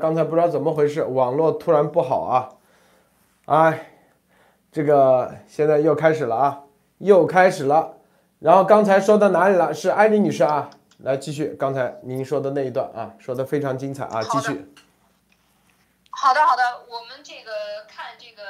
刚才不知道怎么回事，网络突然不好啊！哎，这个现在又开始了啊，又开始了。然后刚才说到哪里了？是艾丽女士啊，来继续刚才您说的那一段啊，说的非常精彩啊，继续。好的，好的，我们这个看这个，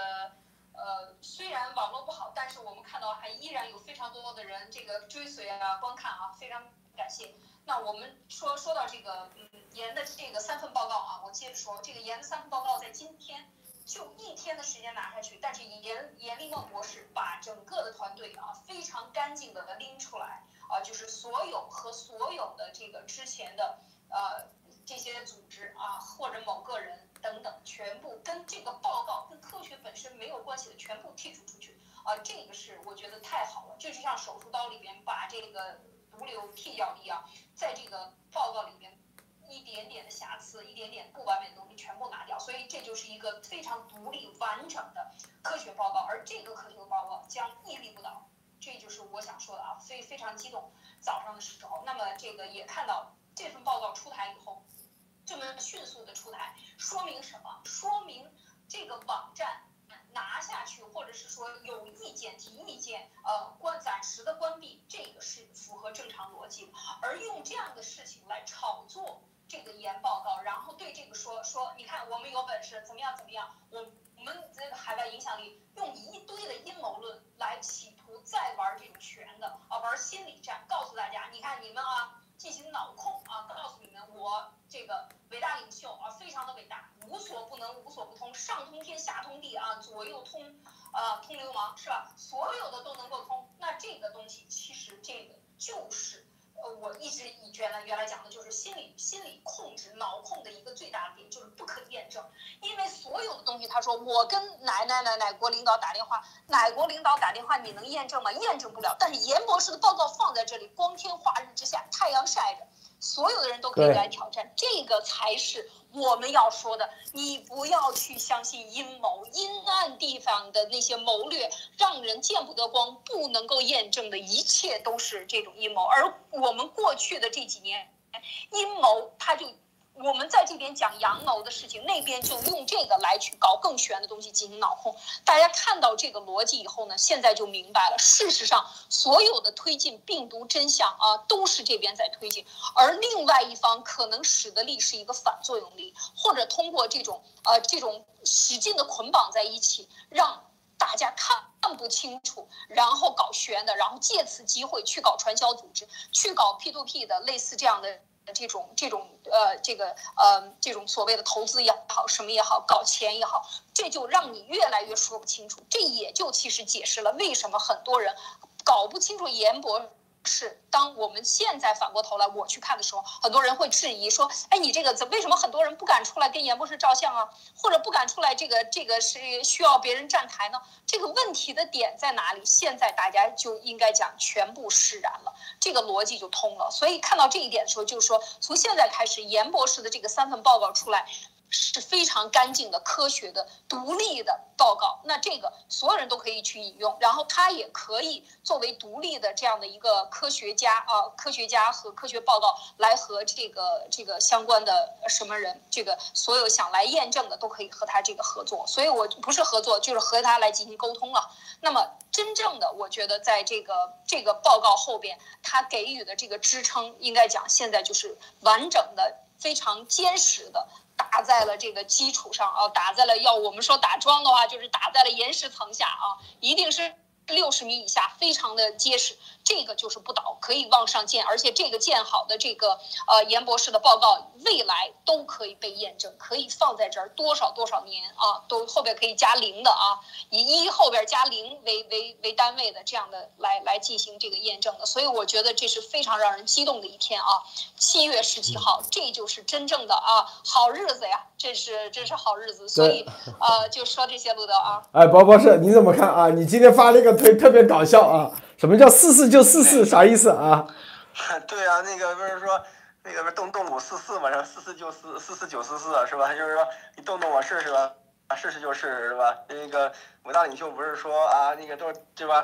呃，虽然网络不好，但是我们看到还依然有非常多的人这个追随啊、观看啊，非常感谢。那我们说说到这个，嗯，严的这个三份报告啊，我接着说，这个严的三份报告在今天就一天的时间拿下去，但是严严立梦博士把整个的团队啊非常干净的拎出来啊，就是所有和所有的这个之前的呃这些组织啊或者某个人等等，全部跟这个报告跟科学本身没有关系的全部剔除出去啊，这个是我觉得太好了，就是像手术刀里边把这个。毒瘤剔掉一样，在这个报告里面，一点点的瑕疵，一点点不完美的东西全部拿掉，所以这就是一个非常独立完整的科学报告，而这个科学报告将屹立不倒，这就是我想说的啊，所以非常激动。早上的时候，那么这个也看到这份报告出台以后，这么迅速的出台，说明什么？说明这个网站。下去，或者是说有意见提意见，呃，关暂时的关闭，这个是符合正常逻辑。而用这样的事情来炒作这个研报告，然后对这个说说，你看我们有本事，怎么样怎么样，我我们这个海外影响力，用一堆的阴谋论来企图再玩这种权的啊，玩心理战，告诉大家，你看你们啊。进行脑控啊！告诉你们，我这个伟大领袖啊，非常的伟大，无所不能，无所不通，上通天，下通地啊，左右通，呃，通流氓是吧？所有的都能够通。那这个东西其实这个就是。呃，我一直以原来原来讲的就是心理心理控制脑控的一个最大的点，就是不可验证。因为所有的东西，他说我跟哪哪哪哪国领导打电话，哪国领导打电话，你能验证吗？验证不了。但是严博士的报告放在这里，光天化日之下，太阳晒着，所有的人都可以来挑战，这个才是。我们要说的，你不要去相信阴谋、阴暗地方的那些谋略，让人见不得光、不能够验证的一切都是这种阴谋。而我们过去的这几年，阴谋它就。我们在这边讲阳谋的事情，那边就用这个来去搞更玄的东西进行脑控。大家看到这个逻辑以后呢，现在就明白了。事实上，所有的推进病毒真相啊，都是这边在推进，而另外一方可能使得力是一个反作用力，或者通过这种呃这种使劲的捆绑在一起，让大家看看不清楚，然后搞玄的，然后借此机会去搞传销组织，去搞 P to P 的类似这样的。这种这种呃，这个呃，这种所谓的投资也好，什么也好，搞钱也好，这就让你越来越说不清楚。这也就其实解释了为什么很多人搞不清楚严博。是，当我们现在反过头来我去看的时候，很多人会质疑说：“哎，你这个怎为什么很多人不敢出来跟严博士照相啊？或者不敢出来这个这个是需要别人站台呢？这个问题的点在哪里？现在大家就应该讲全部释然了，这个逻辑就通了。所以看到这一点的时候，就是说从现在开始，严博士的这个三份报告出来。是非常干净的、科学的、独立的报告。那这个所有人都可以去引用，然后他也可以作为独立的这样的一个科学家啊，科学家和科学报告来和这个这个相关的什么人，这个所有想来验证的都可以和他这个合作。所以我不是合作，就是和他来进行沟通了。那么真正的，我觉得在这个这个报告后边，他给予的这个支撑，应该讲现在就是完整的、非常坚实的。打在了这个基础上啊，打在了要我们说打桩的话，就是打在了岩石层下啊，一定是。六十米以下，非常的结实，这个就是不倒，可以往上建，而且这个建好的这个呃严博士的报告，未来都可以被验证，可以放在这儿多少多少年啊，都后边可以加零的啊，以一后边加零为为为单位的这样的来来进行这个验证的，所以我觉得这是非常让人激动的一天啊，七月十七号，这就是真正的啊好日子呀，这是这是好日子，所以呃就说这些路德啊，哎，包博士你怎么看啊？你今天发了一个。推特别搞笑啊！什么叫四四就四四？啥意思啊？对啊，那个不是说那个不是动动五四四嘛？然后四四就四，四四九四四是吧？就是说你动动我试试吧，试试就试试是吧？那个伟大领袖不是说啊，那个都是对吧？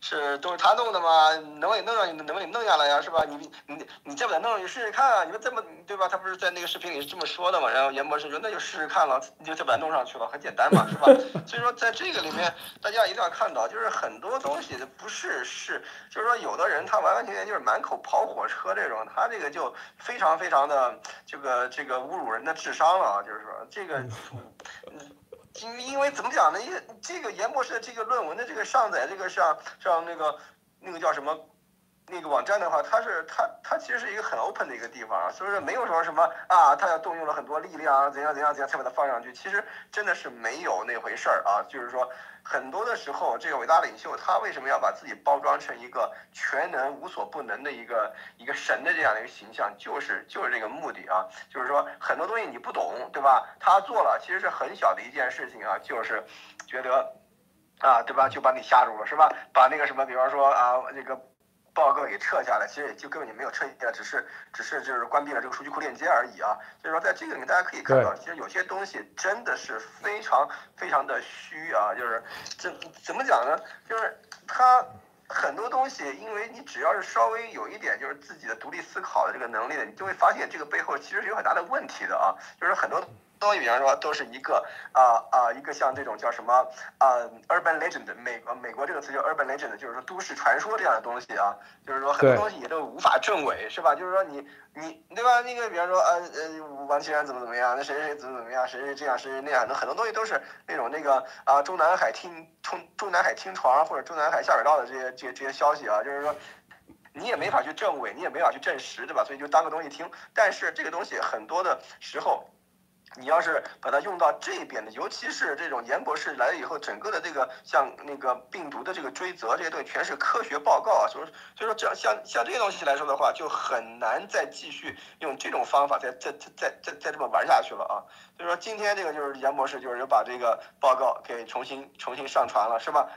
是都是他弄的吗？能给弄上，能给弄下来呀，是吧？你你你再把它弄上去试试看啊！你们这么对吧？他不是在那个视频里是这么说的嘛？然后严博士说那就试试看了，你就再把它弄上去了，很简单嘛，是吧？所以说在这个里面，大家一定要看到，就是很多东西不是是，就是说有的人他完完全全就是满口跑火车这种，他这个就非常非常的这个这个侮辱人的智商了啊！就是说这个，嗯。因因为怎么讲呢？因为这个严博士的这个论文的这个上载，这个上上那个那个叫什么那个网站的话，它是它它其实是一个很 open 的一个地方啊，所以说没有说什么啊，他要动用了很多力量，怎样怎样怎样才把它放上去，其实真的是没有那回事儿啊，就是说。很多的时候，这个伟大领袖他为什么要把自己包装成一个全能、无所不能的一个一个神的这样的一个形象，就是就是这个目的啊，就是说很多东西你不懂，对吧？他做了，其实是很小的一件事情啊，就是觉得啊，对吧？就把你吓住了，是吧？把那个什么，比方说啊，这个。报告给撤下来，其实也就根本就没有撤下来，只是只是就是关闭了这个数据库链接而已啊。所以说，在这个里面大家可以看到，其实有些东西真的是非常非常的虚啊，就是怎怎么讲呢？就是它很多东西，因为你只要是稍微有一点就是自己的独立思考的这个能力的，你就会发现这个背后其实是有很大的问题的啊，就是很多。东西，比方说，都是一个啊啊，一个像这种叫什么啊，urban legend，美国美国这个词叫 urban legend，就是说都市传说这样的东西啊，就是说很多东西也都无法证伪，是吧？就是说你你对吧？那个比方说呃呃，王岐山怎么怎么样，那谁谁谁怎么怎么样，谁谁这样，谁谁那样，那很多东西都是那种那个啊中南海听中中南海听床或者中南海下水道的这些这些这些消息啊，就是说你也没法去证伪，你也没法去证实，对吧？所以就当个东西听。但是这个东西很多的时候。你要是把它用到这边的，尤其是这种严博士来了以后，整个的这个像那个病毒的这个追责这些东西，全是科学报告啊，所以所以说这样像像这些东西来说的话，就很难再继续用这种方法再再再再再再这么玩下去了啊。所以说今天这个就是严博士就是又把这个报告给重新重新上传了，是吧？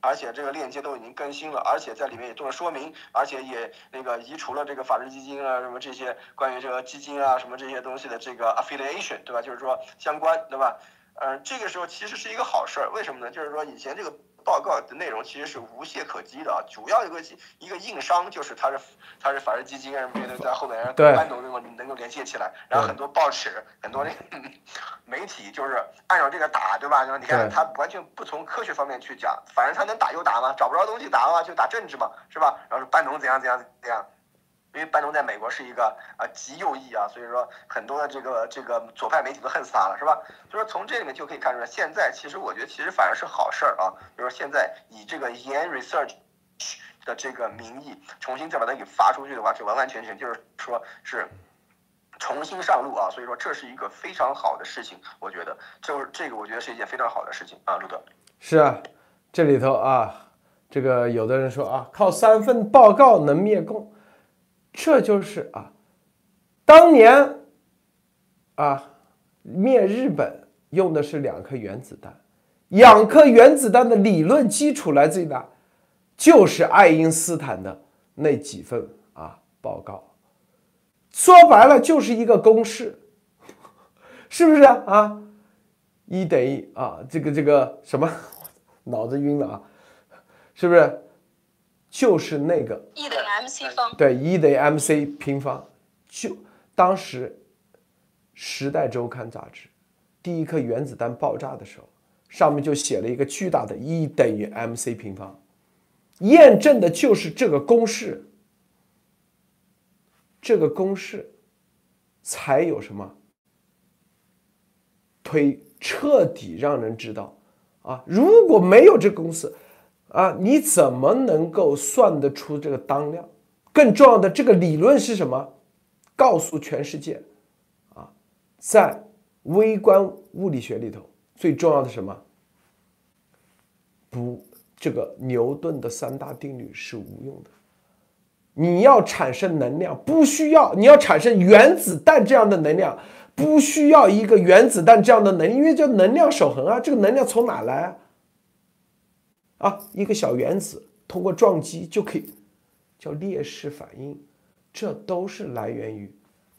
而且这个链接都已经更新了，而且在里面也做了说明，而且也那个移除了这个法治基金啊，什么这些关于这个基金啊，什么这些东西的这个 affiliation，对吧？就是说相关，对吧？嗯，这个时候其实是一个好事儿，为什么呢？就是说以前这个。报告的内容其实是无懈可击的啊，主要一个一个硬伤就是它是它是法人基金啊什么的在后面让班农能够能够连接起来，然后很多报纸很多那 媒体就是按照这个打，对吧？然后你看他完全不从科学方面去讲，反正他能打就打嘛，找不着东西打的话就打政治嘛，是吧？然后说班农怎样怎样怎样。因为班农在美国是一个啊极右翼啊，所以说很多的这个这个左派媒体都恨死他了，是吧？所以说从这里面就可以看出来，现在其实我觉得其实反而是好事儿啊，就是现在以这个 Yen research 的这个名义重新再把它给发出去的话，这完完全全就是说是重新上路啊，所以说这是一个非常好的事情，我觉得就是这个我觉得是一件非常好的事情啊，路德。是啊，这里头啊，这个有的人说啊，靠三份报告能灭共。这就是啊，当年啊灭日本用的是两颗原子弹，两颗原子弹的理论基础来自于哪？就是爱因斯坦的那几份啊报告。说白了就是一个公式，是不是啊？一等于啊这个这个什么，脑子晕了啊，是不是？就是那个 E 等于 mc 方，对，E 等于 mc 平方。就当时《时代周刊》杂志第一颗原子弹爆炸的时候，上面就写了一个巨大的 E 等于 mc 平方，验证的就是这个公式。这个公式才有什么推彻底让人知道啊！如果没有这个公式，啊，你怎么能够算得出这个当量？更重要的，这个理论是什么？告诉全世界，啊，在微观物理学里头，最重要的什么？不，这个牛顿的三大定律是无用的。你要产生能量，不需要；你要产生原子弹这样的能量，不需要一个原子弹这样的能，因为叫能量守恒啊。这个能量从哪来？啊，啊一个小原子通过撞击就可以叫裂式反应，这都是来源于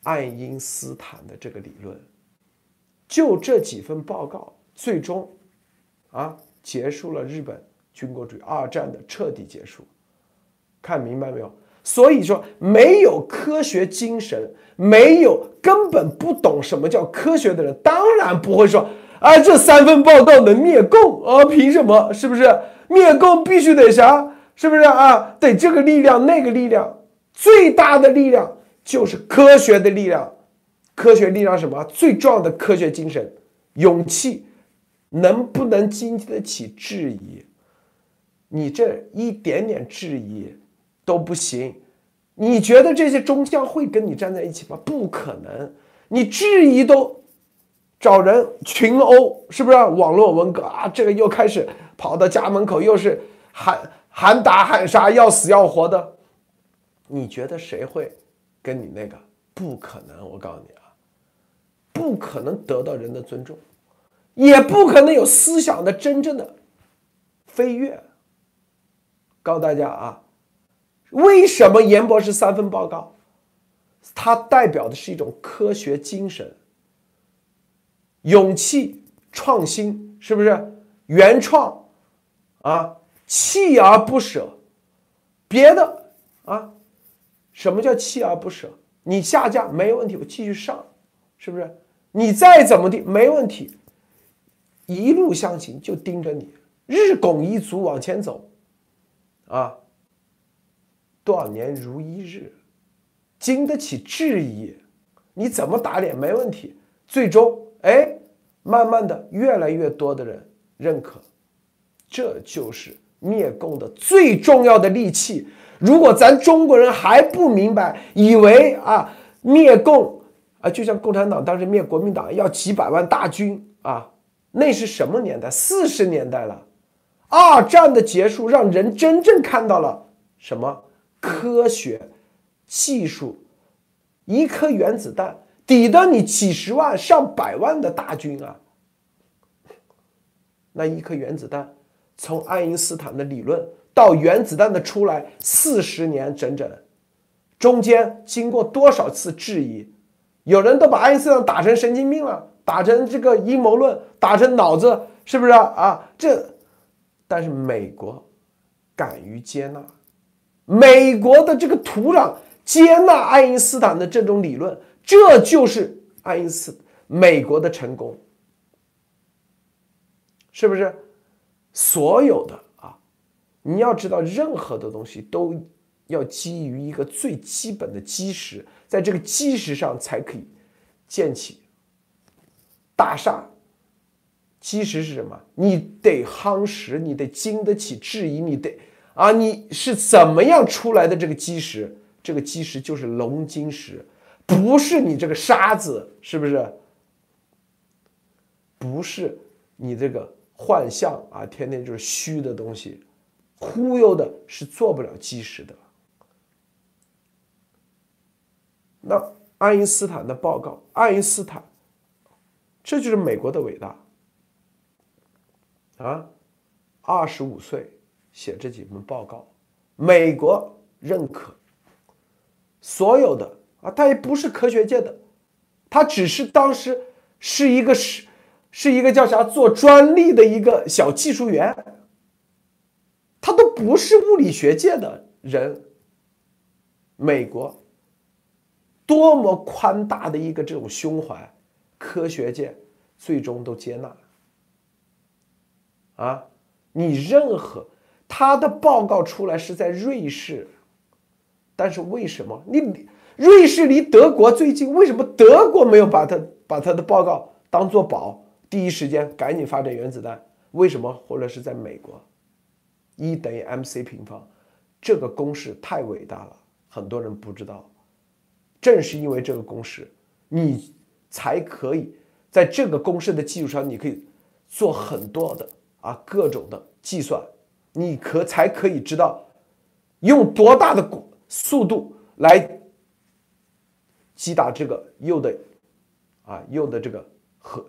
爱因斯坦的这个理论。就这几份报告，最终啊结束了日本军国主义，二战的彻底结束。看明白没有？所以说，没有科学精神，没有根本不懂什么叫科学的人，当然不会说啊，这三份报告能灭共啊？凭什么？是不是灭共必须得啥？是不是啊？得这个力量，那个力量，最大的力量就是科学的力量。科学力量什么？最重要的科学精神，勇气，能不能经得起质疑？你这一点点质疑。都不行，你觉得这些中将会跟你站在一起吗？不可能，你质疑都找人群殴，是不是？网络文革啊，这个又开始跑到家门口，又是喊喊打喊杀，要死要活的，你觉得谁会跟你那个？不可能，我告诉你啊，不可能得到人的尊重，也不可能有思想的真正的飞跃。告诉大家啊。为什么严博士三份报告？它代表的是一种科学精神、勇气、创新，是不是？原创啊，锲而不舍。别的啊，什么叫锲而不舍？你下架没问题，我继续上，是不是？你再怎么地没问题，一路向前就盯着你，日拱一卒往前走，啊。多少年如一日，经得起质疑，你怎么打脸没问题。最终，哎，慢慢的，越来越多的人认可，这就是灭共的最重要的利器。如果咱中国人还不明白，以为啊灭共啊，就像共产党当时灭国民党要几百万大军啊，那是什么年代？四十年代了。二战的结束，让人真正看到了什么？科学技术，一颗原子弹抵得你几十万、上百万的大军啊！那一颗原子弹，从爱因斯坦的理论到原子弹的出来，四十年整整，中间经过多少次质疑？有人都把爱因斯坦打成神经病了，打成这个阴谋论，打成脑子，是不是啊？啊，这，但是美国敢于接纳。美国的这个土壤接纳爱因斯坦的这种理论，这就是爱因斯坦美国的成功，是不是？所有的啊，你要知道，任何的东西都要基于一个最基本的基石，在这个基石上才可以建起大厦。基石是什么？你得夯实，你得经得起质疑，你得。啊，你是怎么样出来的？这个基石，这个基石就是龙晶石，不是你这个沙子，是不是？不是你这个幻象啊，天天就是虚的东西，忽悠的是做不了基石的。那爱因斯坦的报告，爱因斯坦，这就是美国的伟大啊，二十五岁。写这几份报告，美国认可，所有的啊，他也不是科学界的，他只是当时是一个是是一个叫啥做专利的一个小技术员，他都不是物理学界的人。美国多么宽大的一个这种胸怀，科学界最终都接纳啊，你任何。他的报告出来是在瑞士，但是为什么你瑞士离德国最近？为什么德国没有把他把他的报告当做宝，第一时间赶紧发展原子弹？为什么？或者是在美国，E 等于 mc 平方，这个公式太伟大了，很多人不知道。正是因为这个公式，你才可以在这个公式的基础上，你可以做很多的啊各种的计算。你可才可以知道，用多大的速度来击打这个铀的啊铀的这个核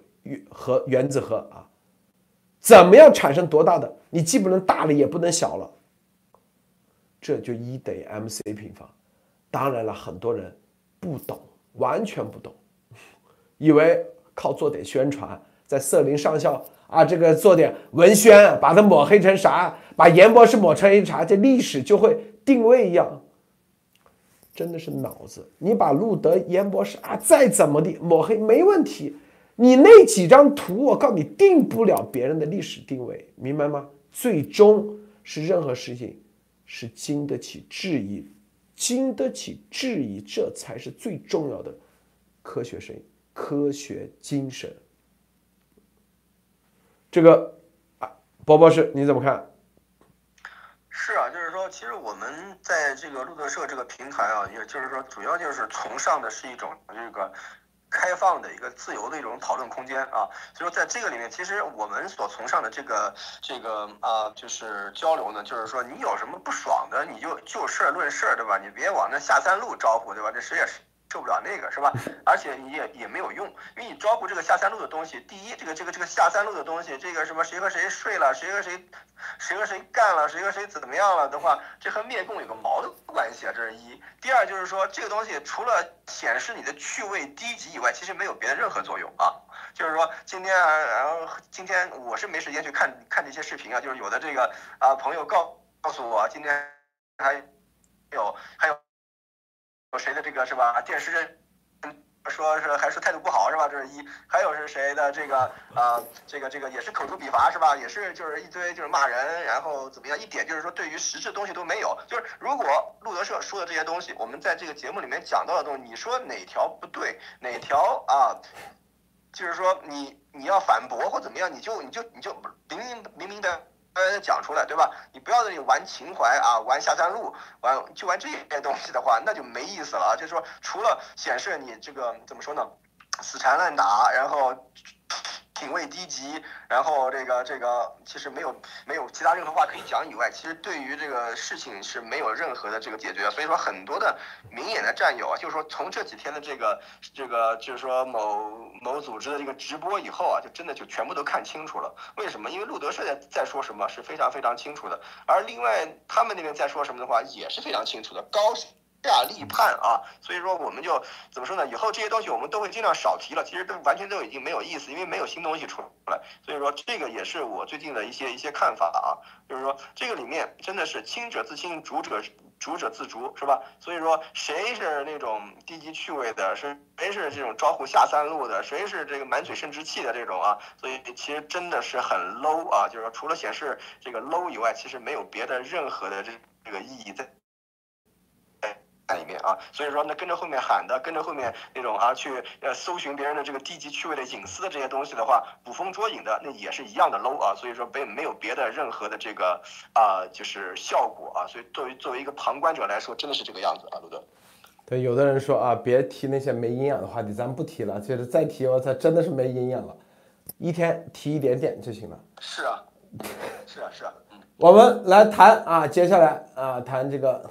核原子核啊，怎么样产生多大的？你既不能大了，也不能小了。这就一等于 mc 平方。当然了，很多人不懂，完全不懂，以为靠做点宣传，在瑟林上校啊，这个做点文宣，把它抹黑成啥，把严博士抹成一啥，这历史就会定位一样。真的是脑子，你把路德严博士啊再怎么地抹黑没问题，你那几张图我告诉你定不了别人的历史定位，明白吗？最终是任何事情是经得起质疑，经得起质疑，这才是最重要的科学声音科学精神。这个啊，波博士你怎么看？是啊，就是说，其实我们在这个路德社这个平台啊，也就是说，主要就是崇尚的是一种这个开放的一个自由的一种讨论空间啊。所以说，在这个里面，其实我们所崇尚的这个这个啊，就是交流呢，就是说，你有什么不爽的，你就就事论事，对吧？你别往那下三路招呼，对吧？这谁也是。受不了那个是吧？而且你也也没有用，因为你招呼这个下三路的东西。第一，这个这个这个下三路的东西，这个什么谁和谁睡了，谁和谁，谁和谁干了，谁和谁怎么样了的话，这和灭共有个毛的关系啊！这是一。第二就是说，这个东西除了显示你的趣味低级以外，其实没有别的任何作用啊。就是说今天啊，然后今天我是没时间去看看这些视频啊，就是有的这个啊朋友告告诉我，今天还有还有。有谁的这个是吧？电视说是还说态度不好是吧？这是一，还有是谁的这个啊？这个这个也是口诛笔伐是吧？也是就是一堆就是骂人，然后怎么样？一点就是说对于实质东西都没有。就是如果路德社说的这些东西，我们在这个节目里面讲到的东西，你说哪条不对，哪条啊？就是说你你要反驳或怎么样，你就你就你就明明明明的。呃，讲出来，对吧？你不要在这里玩情怀啊，玩下三路，玩就玩这些东西的话，那就没意思了啊。就是说，除了显示你这个怎么说呢，死缠烂打，然后。品味低级，然后这个这个其实没有没有其他任何话可以讲以外，其实对于这个事情是没有任何的这个解决。所以说很多的明眼的战友啊，就是说从这几天的这个这个就是说某某组织的这个直播以后啊，就真的就全部都看清楚了。为什么？因为路德社在在说什么是非常非常清楚的，而另外他们那边在说什么的话也是非常清楚的。高。下立判啊，所以说我们就怎么说呢？以后这些东西我们都会尽量少提了。其实都完全都已经没有意思，因为没有新东西出来。所以说这个也是我最近的一些一些看法啊，就是说这个里面真的是清者自清，逐者逐者自逐，是吧？所以说谁是那种低级趣味的，是谁是这种招呼下三路的，谁是这个满嘴生殖器的这种啊？所以其实真的是很 low 啊，就是说除了显示这个 low 以外，其实没有别的任何的这这个意义在。里面啊，所以说那跟着后面喊的，跟着后面那种啊去呃搜寻别人的这个低级趣味的隐私的这些东西的话，捕风捉影的，那也是一样的 low 啊。所以说没没有别的任何的这个啊就是效果啊。所以作为作为一个旁观者来说，真的是这个样子啊，陆德。对，有的人说啊，别提那些没营养的话题，咱不提了。就是再提，我操，真的是没营养了。一天提一点点就行了。是啊，是啊，是啊。嗯我们来谈啊，接下来啊谈这个。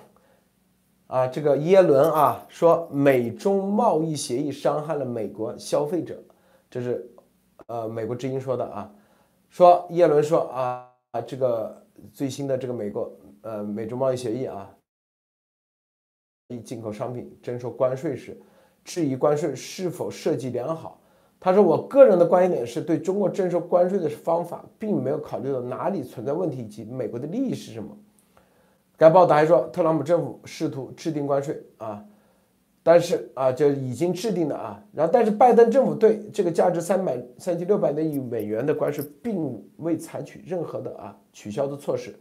啊，这个耶伦啊说美中贸易协议伤害了美国消费者，这是呃美国之音说的啊。说耶伦说啊啊这个最新的这个美国呃美中贸易协议啊，一进口商品征收关税时，质疑关税是否设计良好。他说我个人的观点是对中国征收关税的方法并没有考虑到哪里存在问题以及美国的利益是什么。该报道还说，特朗普政府试图制定关税啊，但是啊，就已经制定的啊，然后但是拜登政府对这个价值三百三千六百多亿美元的关税并未采取任何的啊取消的措施。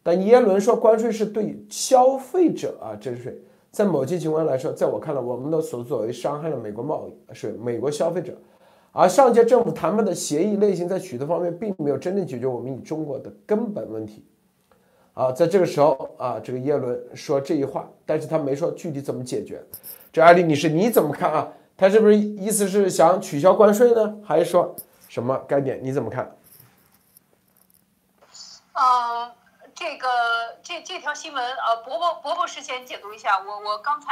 但耶伦说，关税是对消费者啊征税，在某些情况来说，在我看来，我们的所作为伤害了美国贸易，是美国消费者。而上届政府谈判的协议类型在许多方面并没有真正解决我们与中国的根本问题。啊，在这个时候啊，这个耶伦说这一话，但是他没说具体怎么解决。这艾丽女士你怎么看啊？他是不是意思是想取消关税呢，还是说什么概念？你怎么看？嗯，这个这这条新闻，呃，伯伯伯伯事先解读一下。我我刚才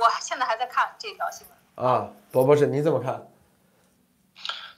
我现在还在看这条新闻。啊，伯伯是你怎么看？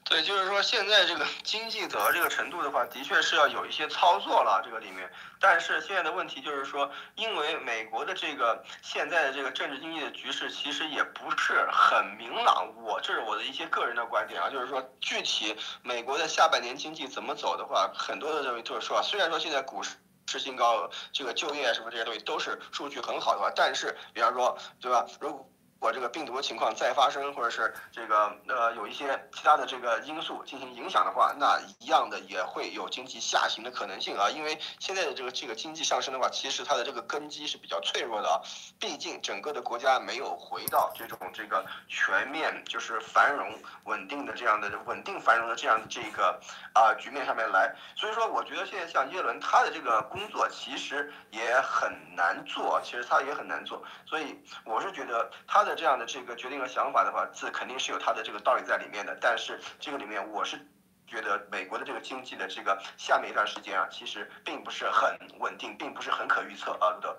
对，就是说现在这个经济走到这个程度的话，的确是要有一些操作了，这个里面。但是现在的问题就是说，因为美国的这个现在的这个政治经济的局势其实也不是很明朗。我这是我的一些个人的观点啊，就是说具体美国的下半年经济怎么走的话，很多的认为就是说，虽然说现在股市是新高，这个就业什么这些东西都是数据很好的话，但是比方说，对吧？如果这个病毒的情况再发生，或者是这个呃有一些其他的这个因素进行影响的话，那一样的也会有经济下行的可能性啊。因为现在的这个这个经济上升的话，其实它的这个根基是比较脆弱的啊。毕竟整个的国家没有回到这种这个全面就是繁荣稳定的这样的稳定繁荣的这样的这个啊局面上面来。所以说，我觉得现在像耶伦他的这个工作其实也很难做，其实他也很难做。所以我是觉得他的。这样的这个决定和想法的话，这肯定是有它的这个道理在里面的。但是这个里面，我是觉得美国的这个经济的这个下面一段时间啊，其实并不是很稳定，并不是很可预测啊，的。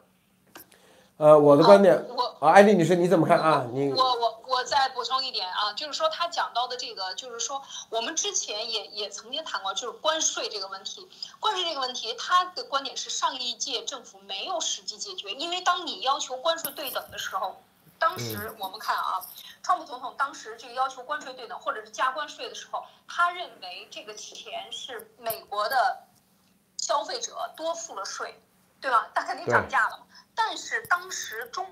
呃，我的观点，我啊，艾丽女士你怎么看啊？你我我我再补充一点啊，就是说他讲到的这个，就是说我们之前也也曾经谈过，就是关税这个问题。关税这个问题，他的观点是上一届政府没有实际解决，因为当你要求关税对等的时候。当时我们看啊，川普总统当时这个要求关税对等或者是加关税的时候，他认为这个钱是美国的消费者多付了税，对吧？他肯定涨价了嘛。但是当时中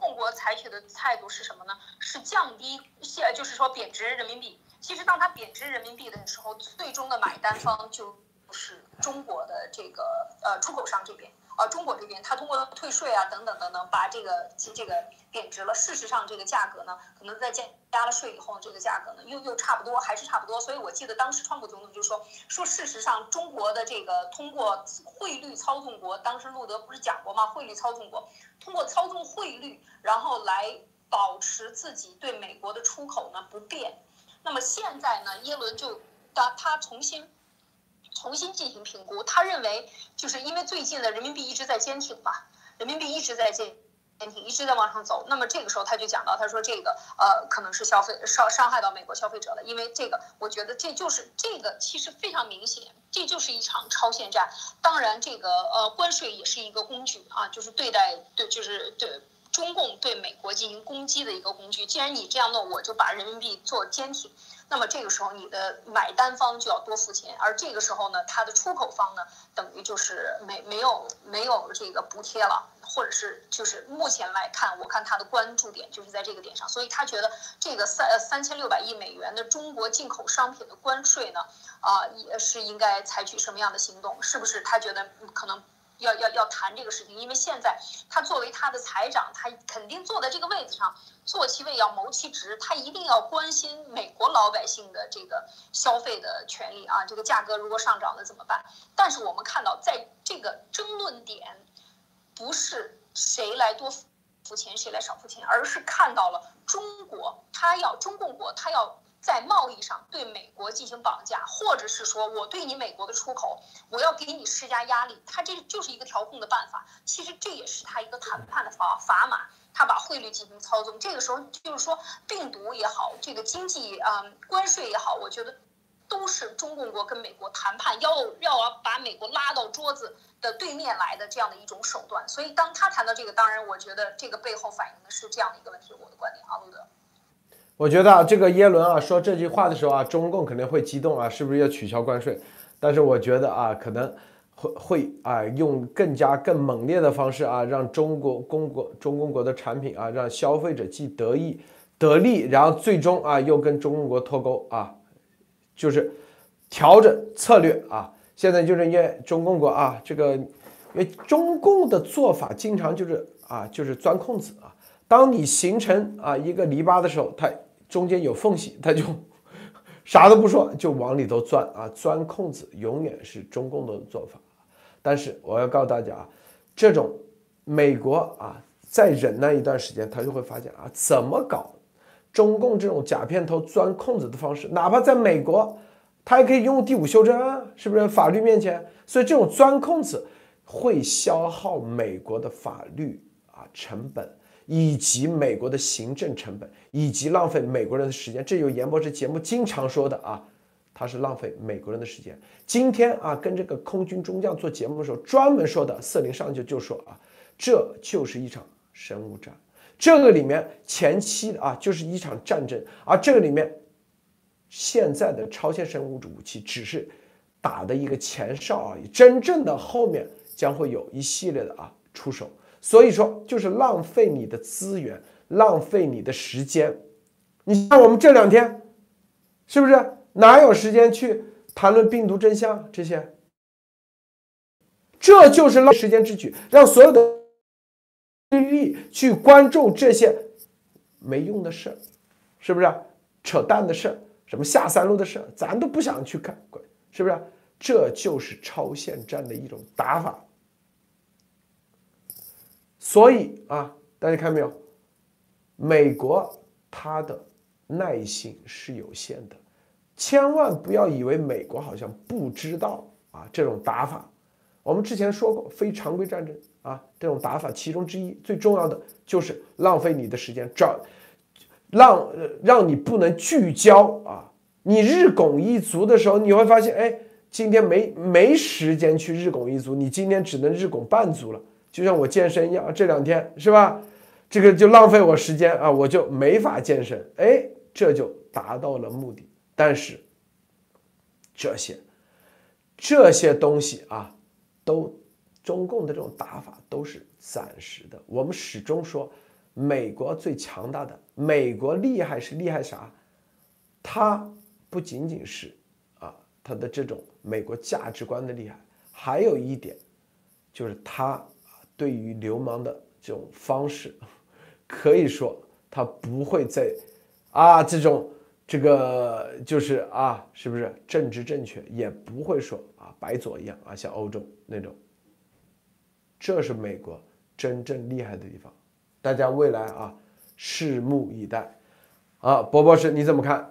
共国采取的态度是什么呢？是降低现，就是说贬值人民币。其实当他贬值人民币的时候，最终的买单方就是中国的这个呃出口商这边。呃，中国这边他通过退税啊等等等等，把这个这个贬值了。事实上，这个价格呢，可能在加加了税以后，这个价格呢又又差不多，还是差不多。所以我记得当时川普总统就说说，事实上中国的这个通过汇率操纵国，当时路德不是讲过吗？汇率操纵国，通过操纵汇率，然后来保持自己对美国的出口呢不变。那么现在呢，耶伦就他他重新。重新进行评估，他认为就是因为最近的人民币一直在坚挺嘛，人民币一直在坚坚挺，一直在往上走。那么这个时候他就讲到，他说这个呃可能是消费伤伤害到美国消费者了，因为这个我觉得这就是这个其实非常明显，这就是一场超限战。当然这个呃关税也是一个工具啊，就是对待对就是对中共对美国进行攻击的一个工具。既然你这样弄，我就把人民币做坚挺。那么这个时候，你的买单方就要多付钱，而这个时候呢，它的出口方呢，等于就是没没有没有这个补贴了，或者是就是目前来看，我看他的关注点就是在这个点上，所以他觉得这个三三千六百亿美元的中国进口商品的关税呢，啊，也是应该采取什么样的行动？是不是他觉得可能？要要要谈这个事情，因为现在他作为他的财长，他肯定坐在这个位子上，坐其位要谋其职，他一定要关心美国老百姓的这个消费的权利啊。这个价格如果上涨了怎么办？但是我们看到，在这个争论点，不是谁来多付钱，谁来少付钱，而是看到了中国，他要中共国，他要。在贸易上对美国进行绑架，或者是说我对你美国的出口，我要给你施加压力，他这就是一个调控的办法。其实这也是他一个谈判的砝砝码，他把汇率进行操纵。这个时候就是说，病毒也好，这个经济啊关税也好，我觉得都是中共国跟美国谈判要要把美国拉到桌子的对面来的这样的一种手段。所以当他谈到这个，当然我觉得这个背后反映的是这样的一个问题。我的观点啊，路德。我觉得啊，这个耶伦啊说这句话的时候啊，中共肯定会激动啊，是不是要取消关税？但是我觉得啊，可能会会啊，用更加更猛烈的方式啊，让中国公国中共国的产品啊，让消费者既得益得利，然后最终啊又跟中共国脱钩啊，就是调整策略啊。现在就是因为中共国啊，这个因为中共的做法经常就是啊，就是钻空子啊。当你形成啊一个篱笆的时候，它中间有缝隙，他就 啥都不说，就往里头钻啊，钻空子，永远是中共的做法。但是我要告诉大家啊，这种美国啊再忍耐一段时间，他就会发现啊，怎么搞中共这种假片头钻空子的方式，哪怕在美国，他也可以用第五修正案，是不是？法律面前，所以这种钻空子会消耗美国的法律啊成本。以及美国的行政成本，以及浪费美国人的时间，这有严博士节目经常说的啊，他是浪费美国人的时间。今天啊，跟这个空军中将做节目的时候，专门说的，瑟琳上去就说啊，这就是一场生物战，这个里面前期啊就是一场战争，而这个里面现在的超限生物质武器只是打的一个前哨而已，真正的后面将会有一系列的啊出手，所以说就是浪费你的资源，浪费你的时间。你像我们这两天，是不是？哪有时间去谈论病毒真相这些？这就是浪费时间之举，让所有的注意力去关注这些没用的事是不是？扯淡的事什么下三路的事咱都不想去看，是不是？这就是超限战的一种打法。所以啊，大家看没有？美国它的耐性是有限的。千万不要以为美国好像不知道啊这种打法。我们之前说过，非常规战争啊这种打法，其中之一最重要的就是浪费你的时间，找让让你不能聚焦啊。你日拱一卒的时候，你会发现，哎，今天没没时间去日拱一卒，你今天只能日拱半卒了。就像我健身一样，这两天是吧？这个就浪费我时间啊，我就没法健身。哎，这就达到了目的。但是这些这些东西啊，都中共的这种打法都是暂时的。我们始终说，美国最强大的，美国厉害是厉害啥？它不仅仅是啊，它的这种美国价值观的厉害，还有一点就是它对于流氓的这种方式，可以说他不会在啊这种。这个就是啊，是不是政治正确？也不会说啊，白左一样啊，像欧洲那种。这是美国真正厉害的地方，大家未来啊，拭目以待。啊，博博士你怎么看？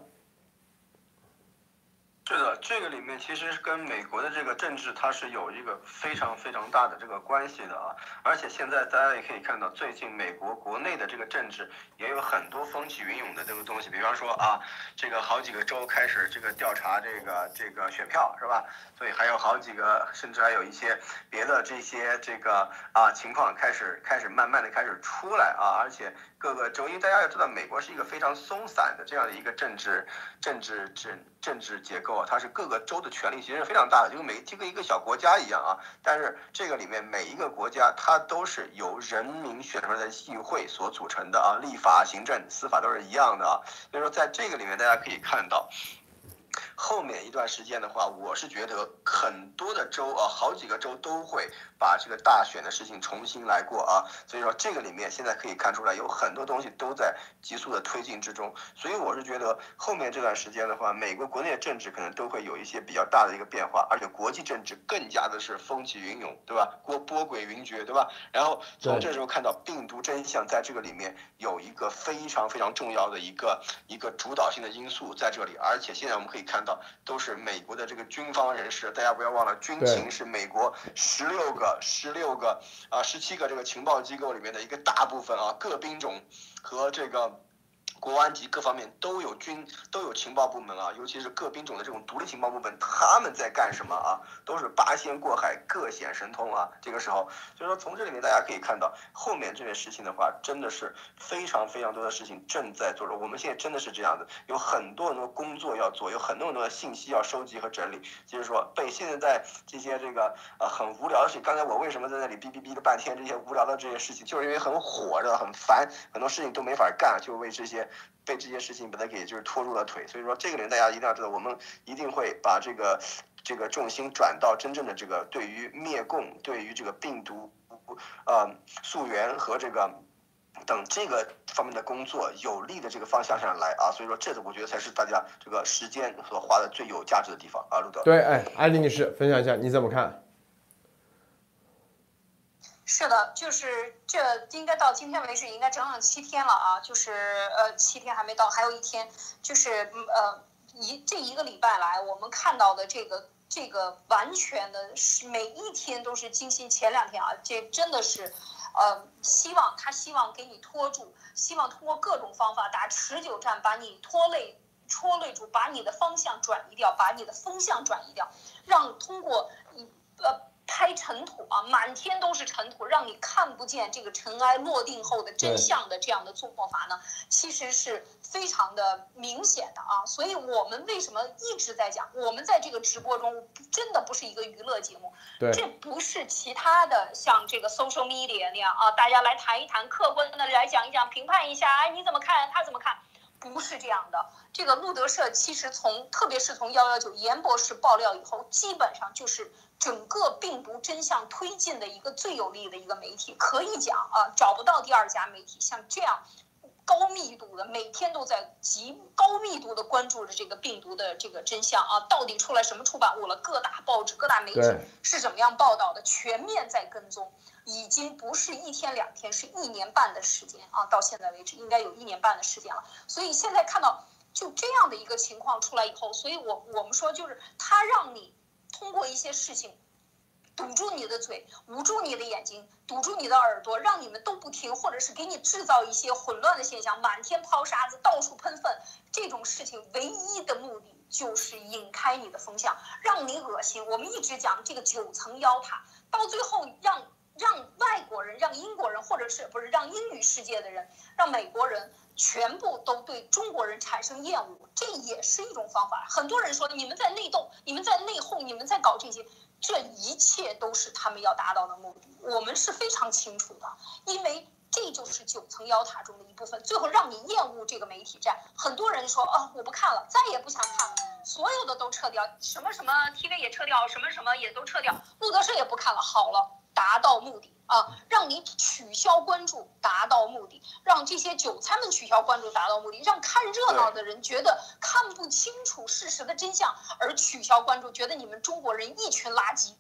是的，这个里其实跟美国的这个政治它是有一个非常非常大的这个关系的啊，而且现在大家也可以看到，最近美国国内的这个政治也有很多风起云涌的这个东西，比方说啊，这个好几个州开始这个调查这个这个选票是吧？所以还有好几个，甚至还有一些别的这些这个啊情况开始开始慢慢的开始出来啊，而且各个州，因为大家要知道，美国是一个非常松散的这样的一个政治政治政政治结构。它是各个州的权力其实是非常大的，就跟每这个一个小国家一样啊。但是这个里面每一个国家，它都是由人民选出来的议会所组成的啊，立法、行政、司法都是一样的啊。所以说，在这个里面，大家可以看到。后面一段时间的话，我是觉得很多的州啊，好几个州都会把这个大选的事情重新来过啊。所以说这个里面现在可以看出来，有很多东西都在急速的推进之中。所以我是觉得后面这段时间的话，美国国内的政治可能都会有一些比较大的一个变化，而且国际政治更加的是风起云涌，对吧？波波诡云谲，对吧？然后从这时候看到病毒真相在这个里面有一个非常非常重要的一个一个主导性的因素在这里，而且现在我们可以看到。都是美国的这个军方人士，大家不要忘了，军情是美国十六个、十六个啊、十七个这个情报机构里面的一个大部分啊，各兵种和这个。国安局各方面都有军都有情报部门啊，尤其是各兵种的这种独立情报部门，他们在干什么啊？都是八仙过海，各显神通啊！这个时候，所以说从这里面大家可以看到，后面这件事情的话，真的是非常非常多的事情正在做着。我们现在真的是这样子，有很多很多工作要做，有很多很多的信息要收集和整理。就是说，被现在在这些这个呃很无聊的事情，刚才我为什么在那里哔哔哔了半天？这些无聊的这些事情，就是因为很火热、很烦，很多事情都没法干，就为这些。被这件事情把他给就是拖住了腿，所以说这个人大家一定要知道，我们一定会把这个这个重心转到真正的这个对于灭共、对于这个病毒呃溯源和这个等这个方面的工作有利的这个方向上来啊，所以说这个我觉得才是大家这个时间所花的最有价值的地方啊，路德。对，哎，艾丽女士分享一下你怎么看？是的，就是这应该到今天为止应该整整七天了啊，就是呃七天还没到，还有一天，就是呃一这一个礼拜来我们看到的这个这个完全的是每一天都是精心，前两天啊，这真的是，呃希望他希望给你拖住，希望通过各种方法打持久战把你拖累。拖累住，把你的方向转移掉，把你的风向转移掉，让通过呃。拍尘土啊，满天都是尘土，让你看不见这个尘埃落定后的真相的这样的做法呢，其实是非常的明显的啊。所以我们为什么一直在讲，我们在这个直播中真的不是一个娱乐节目，这不是其他的像这个 social media 那样啊，大家来谈一谈，客观的来讲一讲，评判一下，哎，你怎么看，他怎么看？不是这样的，这个路德社其实从特别是从幺幺九严博士爆料以后，基本上就是整个病毒真相推进的一个最有力的一个媒体，可以讲啊，找不到第二家媒体像这样高密度的，每天都在极高密度的关注着这个病毒的这个真相啊，到底出来什么出版物了？各大报纸、各大媒体是怎么样报道的？全面在跟踪。已经不是一天两天，是一年半的时间啊！到现在为止，应该有一年半的时间了。所以现在看到就这样的一个情况出来以后，所以我我们说就是他让你通过一些事情堵住你的嘴，捂住你的眼睛，堵住你的耳朵，让你们都不听，或者是给你制造一些混乱的现象，满天抛沙子，到处喷粪，这种事情唯一的目的就是引开你的风向，让你恶心。我们一直讲这个九层妖塔，到最后让。让外国人、让英国人，或者是不是让英语世界的人、让美国人全部都对中国人产生厌恶，这也是一种方法。很多人说你们在内斗，你们在内讧，你们在搞这些，这一切都是他们要达到的目的。我们是非常清楚的，因为这就是九层妖塔中的一部分。最后让你厌恶这个媒体站，很多人说啊，我不看了，再也不想看了，所有的都撤掉，什么什么 TV 也撤掉，什么什么也都撤掉，路德社也不看了。好了。达到目的啊，让你取消关注，达到目的，让这些韭菜们取消关注，达到目的，让看热闹的人觉得看不清楚事实的真相而取消关注，觉得你们中国人一群垃圾，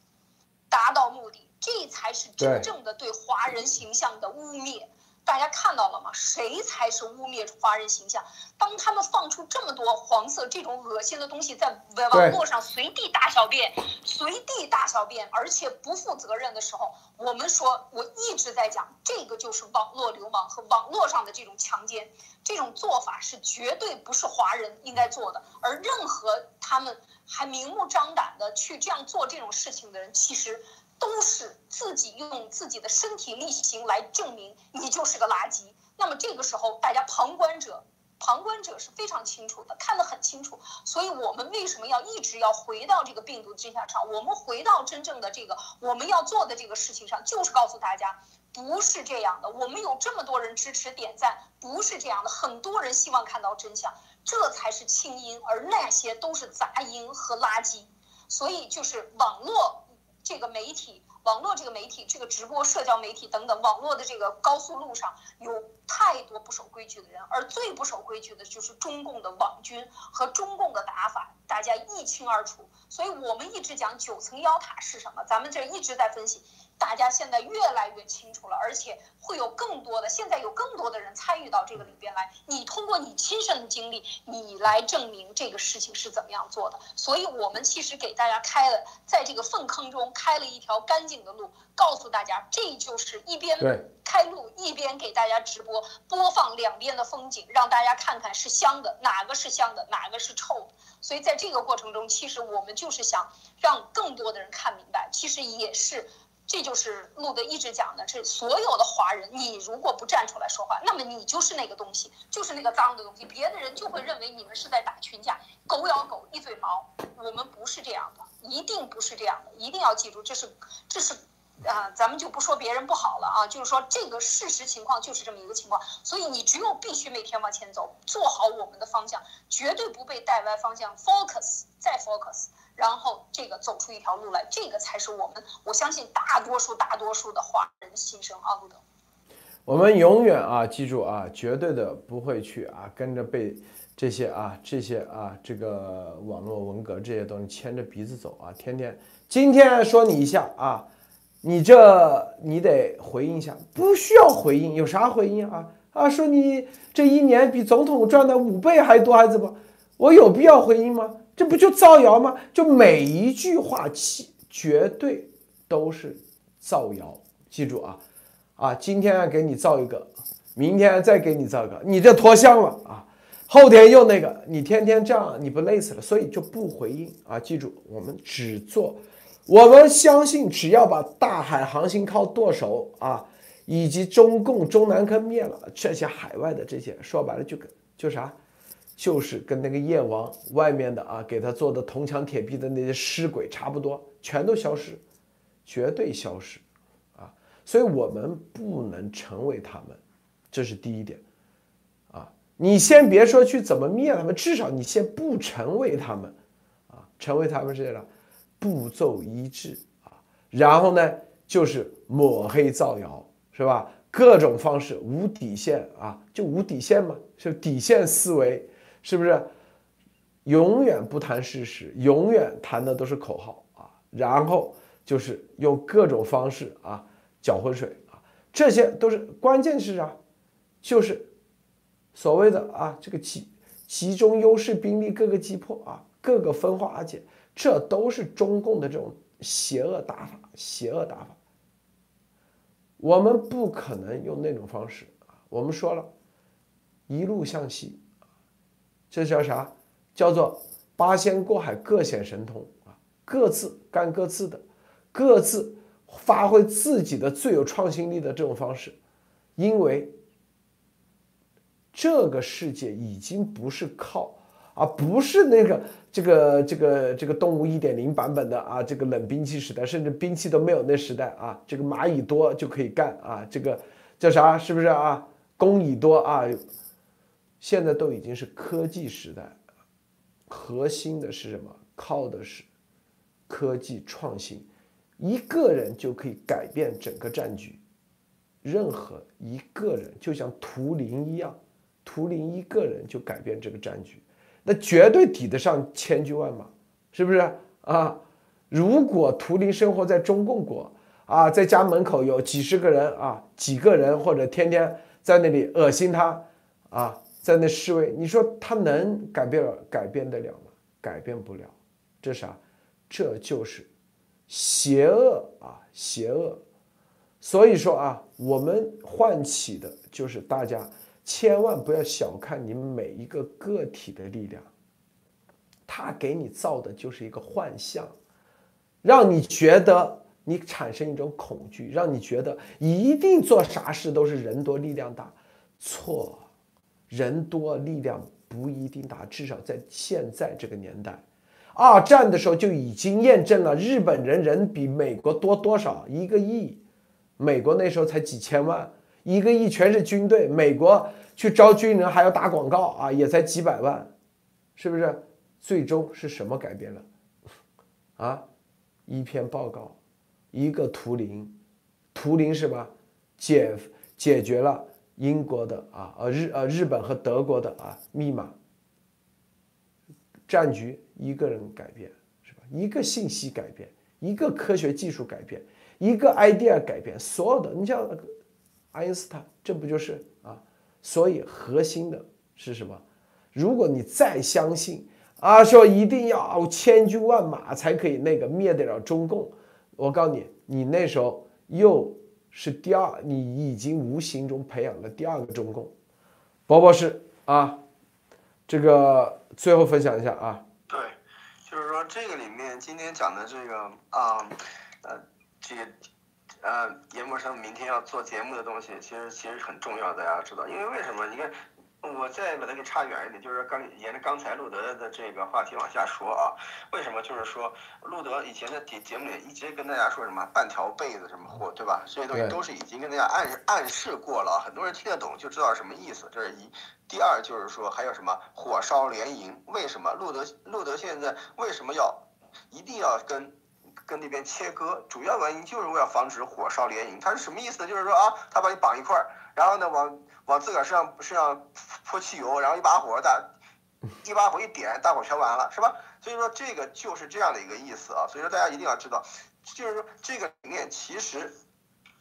达到目的，这才是真正的对华人形象的污蔑。大家看到了吗？谁才是污蔑华人形象？当他们放出这么多黄色这种恶心的东西在网络上随地大小便、随地大小便，而且不负责任的时候，我们说，我一直在讲，这个就是网络流氓和网络上的这种强奸，这种做法是绝对不是华人应该做的。而任何他们还明目张胆的去这样做这种事情的人，其实。都是自己用自己的身体力行来证明你就是个垃圾。那么这个时候，大家旁观者，旁观者是非常清楚的，看得很清楚。所以我们为什么要一直要回到这个病毒真相上？我们回到真正的这个我们要做的这个事情上，就是告诉大家，不是这样的。我们有这么多人支持点赞，不是这样的。很多人希望看到真相，这才是清音，而那些都是杂音和垃圾。所以就是网络。这个媒体，网络这个媒体，这个直播社交媒体等等，网络的这个高速路上有太多不守规矩的人，而最不守规矩的就是中共的网军和中共的打法，大家一清二楚。所以我们一直讲九层妖塔是什么，咱们这一直在分析。大家现在越来越清楚了，而且会有更多的，现在有更多的人参与到这个里边来。你通过你亲身的经历，你来证明这个事情是怎么样做的。所以，我们其实给大家开了，在这个粪坑中开了一条干净的路，告诉大家，这就是一边开路，一边给大家直播播放两边的风景，让大家看看是香的，哪个是香的，哪个是臭的。所以，在这个过程中，其实我们就是想让更多的人看明白，其实也是。这就是路德一直讲的，是所有的华人，你如果不站出来说话，那么你就是那个东西，就是那个脏的东西，别的人就会认为你们是在打群架，狗咬狗，一嘴毛。我们不是这样的，一定不是这样的，一定要记住，这是，这是，啊，咱们就不说别人不好了啊，就是说这个事实情况就是这么一个情况，所以你只有必须每天往前走，做好我们的方向，绝对不被带歪方向，focus 再 focus。然后这个走出一条路来，这个才是我们我相信大多数大多数的华人的心声啊，路德。我们永远啊，记住啊，绝对的不会去啊，跟着被这些啊这些啊这个网络文革这些东西牵着鼻子走啊，天天今天说你一下啊，你这你得回应一下，不需要回应，有啥回应啊啊？说你这一年比总统赚的五倍还多还怎么？我有必要回应吗？这不就造谣吗？就每一句话，其绝对都是造谣。记住啊，啊，今天给你造一个，明天再给你造一个，你这脱相了啊！后天又那个，你天天这样，你不累死了？所以就不回应啊！记住，我们只做，我们相信，只要把大海航行靠剁手啊，以及中共中南坑灭了，这些海外的这些，说白了就跟就啥，就是跟那个燕王外面的啊，给他做的铜墙铁壁的那些尸鬼差不多，全都消失，绝对消失啊！所以我们不能成为他们，这是第一点。啊你先别说去怎么灭他们，至少你先不成为他们，啊，成为他们这样步骤一致啊，然后呢就是抹黑造谣，是吧？各种方式无底线啊，就无底线嘛，是底线思维，是不是？永远不谈事实，永远谈的都是口号啊，然后就是用各种方式啊搅浑水啊，这些都是关键是啥？就是。所谓的啊，这个集集中优势兵力，各个击破啊，各个分化而解，这都是中共的这种邪恶打法，邪恶打法。我们不可能用那种方式啊。我们说了，一路向西，这叫啥？叫做八仙过海，各显神通啊，各自干各自的，各自发挥自己的最有创新力的这种方式，因为。这个世界已经不是靠啊，不是那个这个这个这个动物一点零版本的啊，这个冷兵器时代，甚至兵器都没有那时代啊，这个蚂蚁多就可以干啊，这个叫啥？是不是啊？工蚁多啊？现在都已经是科技时代，核心的是什么？靠的是科技创新，一个人就可以改变整个战局，任何一个人就像图灵一样。图灵一个人就改变这个战局，那绝对抵得上千军万马，是不是啊？如果图灵生活在中共国啊，在家门口有几十个人啊，几个人或者天天在那里恶心他啊，在那示威，你说他能改变改变得了吗？改变不了，这啥？这就是邪恶啊，邪恶。所以说啊，我们唤起的就是大家。千万不要小看你每一个个体的力量，他给你造的就是一个幻象，让你觉得你产生一种恐惧，让你觉得一定做啥事都是人多力量大。错，人多力量不一定大，至少在现在这个年代，二战的时候就已经验证了，日本人人比美国多多少一个亿，美国那时候才几千万。一个亿全是军队，美国去招军人还要打广告啊，也才几百万，是不是？最终是什么改变了？啊，一篇报告，一个图灵，图灵是吧？解解决了英国的啊，呃日呃日本和德国的啊密码战局，一个人改变是吧？一个信息改变，一个科学技术改变，一个 idea 改变，所有的你像。爱因斯坦，这不就是啊？所以核心的是什么？如果你再相信啊，说一定要千军万马才可以那个灭得了中共，我告诉你，你那时候又是第二，你已经无形中培养了第二个中共。博博士啊，这个最后分享一下啊。对，就是说这个里面今天讲的这个啊，呃，这个。呃，严博生明天要做节目的东西，其实其实很重要，大家知道，因为为什么？你看，我再把它给差远一点，就是刚沿着刚才路德的这个话题往下说啊，为什么？就是说，路德以前的节节目里一直跟大家说什么半条被子什么货，对吧？这些东西都是已经跟大家暗暗示过了，很多人听得懂就知道什么意思。这是一，第二就是说还有什么火烧连营？为什么路德路德现在为什么要一定要跟？跟那边切割，主要原因就是为了防止火烧连营。他是什么意思呢？就是说啊，他把你绑一块儿，然后呢，往往自个儿身上身上泼汽油，然后一把火大，一把火一点，大伙全完了，是吧？所以说这个就是这样的一个意思啊。所以说大家一定要知道，就是说这个里面其实。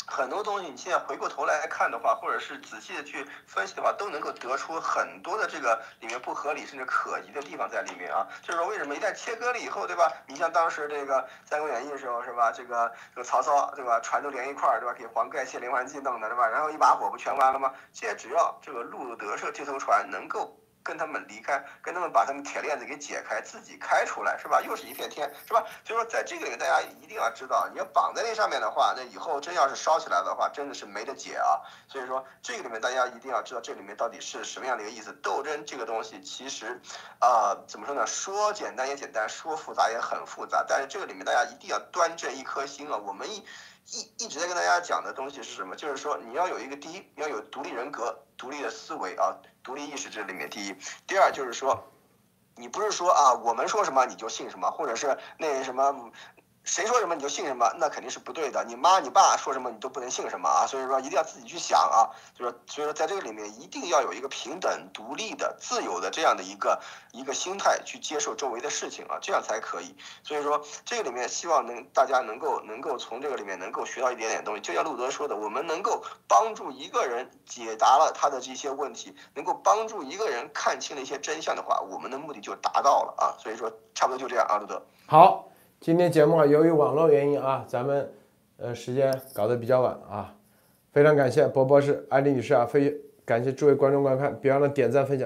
很多东西，你现在回过头来看的话，或者是仔细的去分析的话，都能够得出很多的这个里面不合理甚至可疑的地方在里面啊。就是说，为什么一旦切割了以后，对吧？你像当时这个《三国演义》的时候，是吧？这个这个曹操，对吧？船都连一块儿，对吧？给黄盖卸连环计弄的，对吧？然后一把火不全完了吗？现在只要这个路德社这艘船能够跟他们离开，跟他们把他们铁链子给解开，自己开出来，是吧？又是一片天，是吧？所以说，在这个里面，大家一定要知道，你要绑在那上面的话，那以后真要是烧起来的话，真的是没得解啊。所以说，这个里面大家一定要知道，这里面到底是什么样的一个意思。斗争这个东西，其实，啊，怎么说呢？说简单也简单，说复杂也很复杂。但是这个里面，大家一定要端正一颗心啊。我们一一一直在跟大家讲的东西是什么？就是说，你要有一个第一，要有独立人格、独立的思维啊，独立意识，这里面第一。第二就是说，你不是说啊，我们说什么你就信什么，或者是那什么。谁说什么你就信什么，那肯定是不对的。你妈你爸说什么你都不能信什么啊！所以说一定要自己去想啊。就是所以说在这个里面一定要有一个平等、独立的、自由的这样的一个一个心态去接受周围的事情啊，这样才可以。所以说这个里面希望能大家能够能够从这个里面能够学到一点点东西。就像路德说的，我们能够帮助一个人解答了他的这些问题，能够帮助一个人看清了一些真相的话，我们的目的就达到了啊。所以说差不多就这样啊，路德。好。今天节目啊，由于网络原因啊，咱们呃时间搞得比较晚啊，非常感谢博博士、艾丽女士啊，非感谢诸位观众观看，别忘了点赞分享。